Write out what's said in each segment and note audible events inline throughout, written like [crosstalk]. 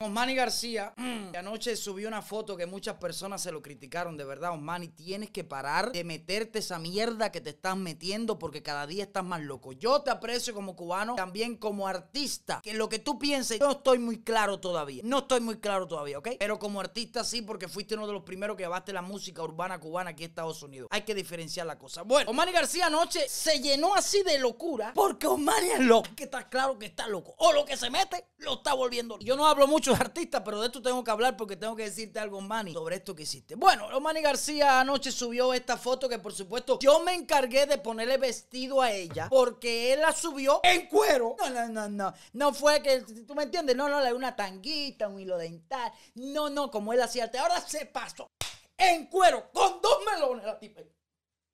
Osmani García, [clears throat] anoche subió una foto que muchas personas se lo criticaron. De verdad, Osmani, tienes que parar de meterte esa mierda que te estás metiendo porque cada día estás más loco. Yo te aprecio como cubano, también como artista. Que lo que tú pienses, no estoy muy claro todavía. No estoy muy claro todavía, ¿ok? Pero como artista sí, porque fuiste uno de los primeros que llevaste la música urbana cubana aquí en Estados Unidos. Hay que diferenciar la cosa. Bueno, Osmani García anoche se llenó así de locura porque Osmani es loco. Que está claro que está loco. O lo que se mete, lo está volviendo. Yo no hablo mucho de artistas, pero de esto tengo que hablar porque tengo que decirte algo, Manny, sobre esto que hiciste. Bueno, Manny García anoche subió esta foto que, por supuesto, yo me encargué de ponerle vestido a ella porque él la subió en cuero. No, no, no, no. No fue que, tú me entiendes, no, no, le una tanguita, un hilo dental. No, no, como él hacía antes. Ahora se pasó en cuero con dos melones la tipa.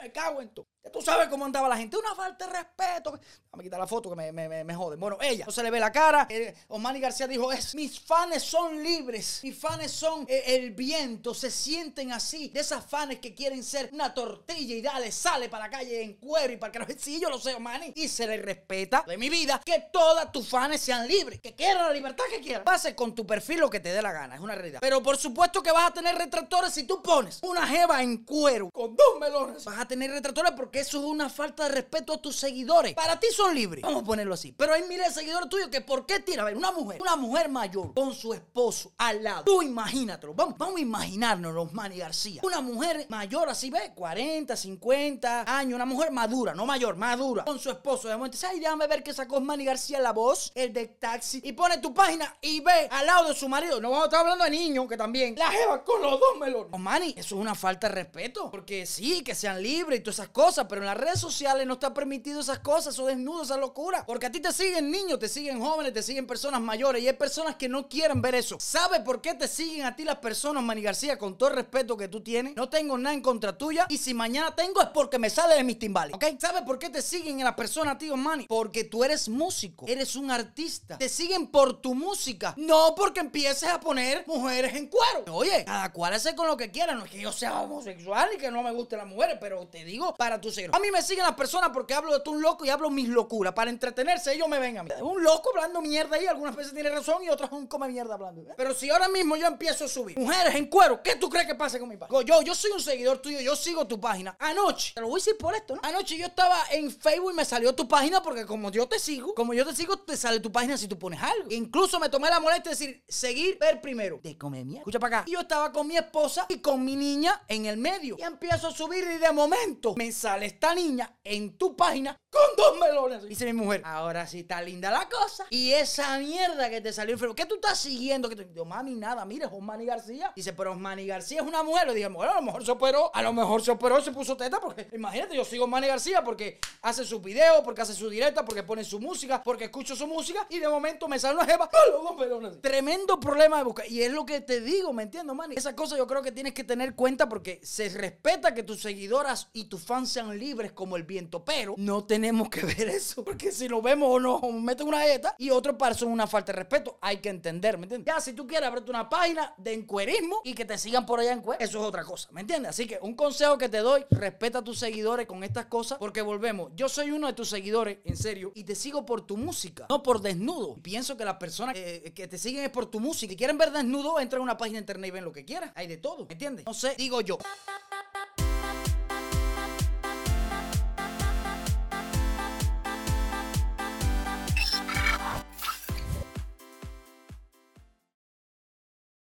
Me cago en todo. Ya tú sabes cómo andaba la gente. Una falta de respeto. Dame quitar la foto que me, me, me, me joden. Bueno, ella no se le ve la cara. Eh, Osmani García dijo: es, Mis fans son libres. Mis fans son eh, el viento. Se sienten así. De esas fans que quieren ser una tortilla y dale, sale para la calle en cuero y para que no. [laughs] Sí, yo lo sé, Osmani. Y se le respeta de mi vida que todas tus fans sean libres. Que quieran la libertad que quieran. Pase con tu perfil lo que te dé la gana. Es una realidad. Pero por supuesto que vas a tener retractores si tú pones una jeva en cuero con dos melones. Vas a tener retractores porque eso es una falta de respeto a tus seguidores. Para ti son libres. Vamos a ponerlo así. Pero hay miles de seguidores tuyos que ¿por qué tira? A ver, una mujer, una mujer mayor con su esposo al lado. Tú imagínatelo. Vamos, vamos a imaginarnos los Manny García. Una mujer mayor así, ve, 40, 50 años. Una mujer madura, no mayor, madura. Con su esposo. De momento dice, ay, déjame ver que sacó Manny García la voz, el de taxi. Y pone tu página y ve al lado de su marido. No vamos a estar hablando de niños, que también. La jeva con los dos melones. Oh, Manny, eso es una falta de respeto. Porque sí, que sean libres y todas esas cosas. Pero en las redes sociales no está permitido esas cosas, o desnudos, esa locura. Porque a ti te siguen niños, te siguen jóvenes, te siguen personas mayores. Y hay personas que no quieren ver eso. ¿Sabes por qué te siguen a ti las personas, Manny García? Con todo el respeto que tú tienes. No tengo nada en contra tuya. Y si mañana tengo es porque me sale de mis timbales. ¿Ok? ¿Sabes por qué te siguen a las personas, tío Manny? Porque tú eres músico. Eres un artista. Te siguen por tu música. No porque empieces a poner mujeres en cuero. Oye, cada cual hace con lo que quiera. No es que yo sea homosexual y que no me gusten las mujeres. Pero te digo, para tu A mí me siguen las personas porque hablo de tú un loco y hablo mis locuras. Para entretenerse, ellos me ven a mí. Un loco hablando mierda ahí. Algunas veces tiene razón y otras un come mierda hablando. ¿eh? Pero si ahora mismo yo empiezo a subir mujeres en cuero, ¿qué tú crees que pase con mi página? Yo, yo soy un seguidor tuyo, yo sigo tu página. Anoche, te lo voy a decir por esto, ¿no? Anoche yo estaba en Facebook y me salió tu página porque como yo te sigo, como yo te sigo, te sale tu página si tú pones algo. Incluso me tomé la molestia de decir, seguir, ver primero. De comer mierda. Escucha para acá. Yo estaba con mi esposa y con mi niña en el medio. Y empiezo a subir y de momento me sale esta niña en tu página con dos melones. Dice mi mujer, ahora sí está linda la cosa. Y esa mierda que te salió en Facebook, ¿qué tú estás siguiendo? Que digo, mami, nada, mira, es Osmani García. Dice, pero Osmani García es una mujer. Le dije, bueno, a lo mejor se operó, a lo mejor se operó, se puso teta, porque imagínate, yo sigo Osmani García porque hace sus videos, porque hace su directa, porque pone su música, porque escucho su música y de momento me sale una jeva con los dos. Tremendo problema de buscar. Y es lo que te digo, ¿me entiendes, Manny? Esa cosa yo creo que tienes que tener cuenta porque se respeta que tus seguidoras y tus fans sean libres como el viento, pero no tenemos que [laughs] ver eso, porque si lo vemos o nos meten una jeta y otro par son una falta de respeto, hay que entender, ¿me entiendes? Ya, si tú quieres abrirte una página de encuerismo y que te sigan por allá en cuero, eso es otra cosa, ¿me entiendes? Así que un consejo que te doy, respeta a tus seguidores con estas cosas, porque volvemos, yo soy uno de tus seguidores, en serio, y te sigo por tu música, no por desnudo. Pienso que las personas eh, que te siguen es por tu música. Si quieren ver desnudo, entra a una página de internet y ven lo que quieran. Hay de todo, ¿me entiendes? No sé, digo yo.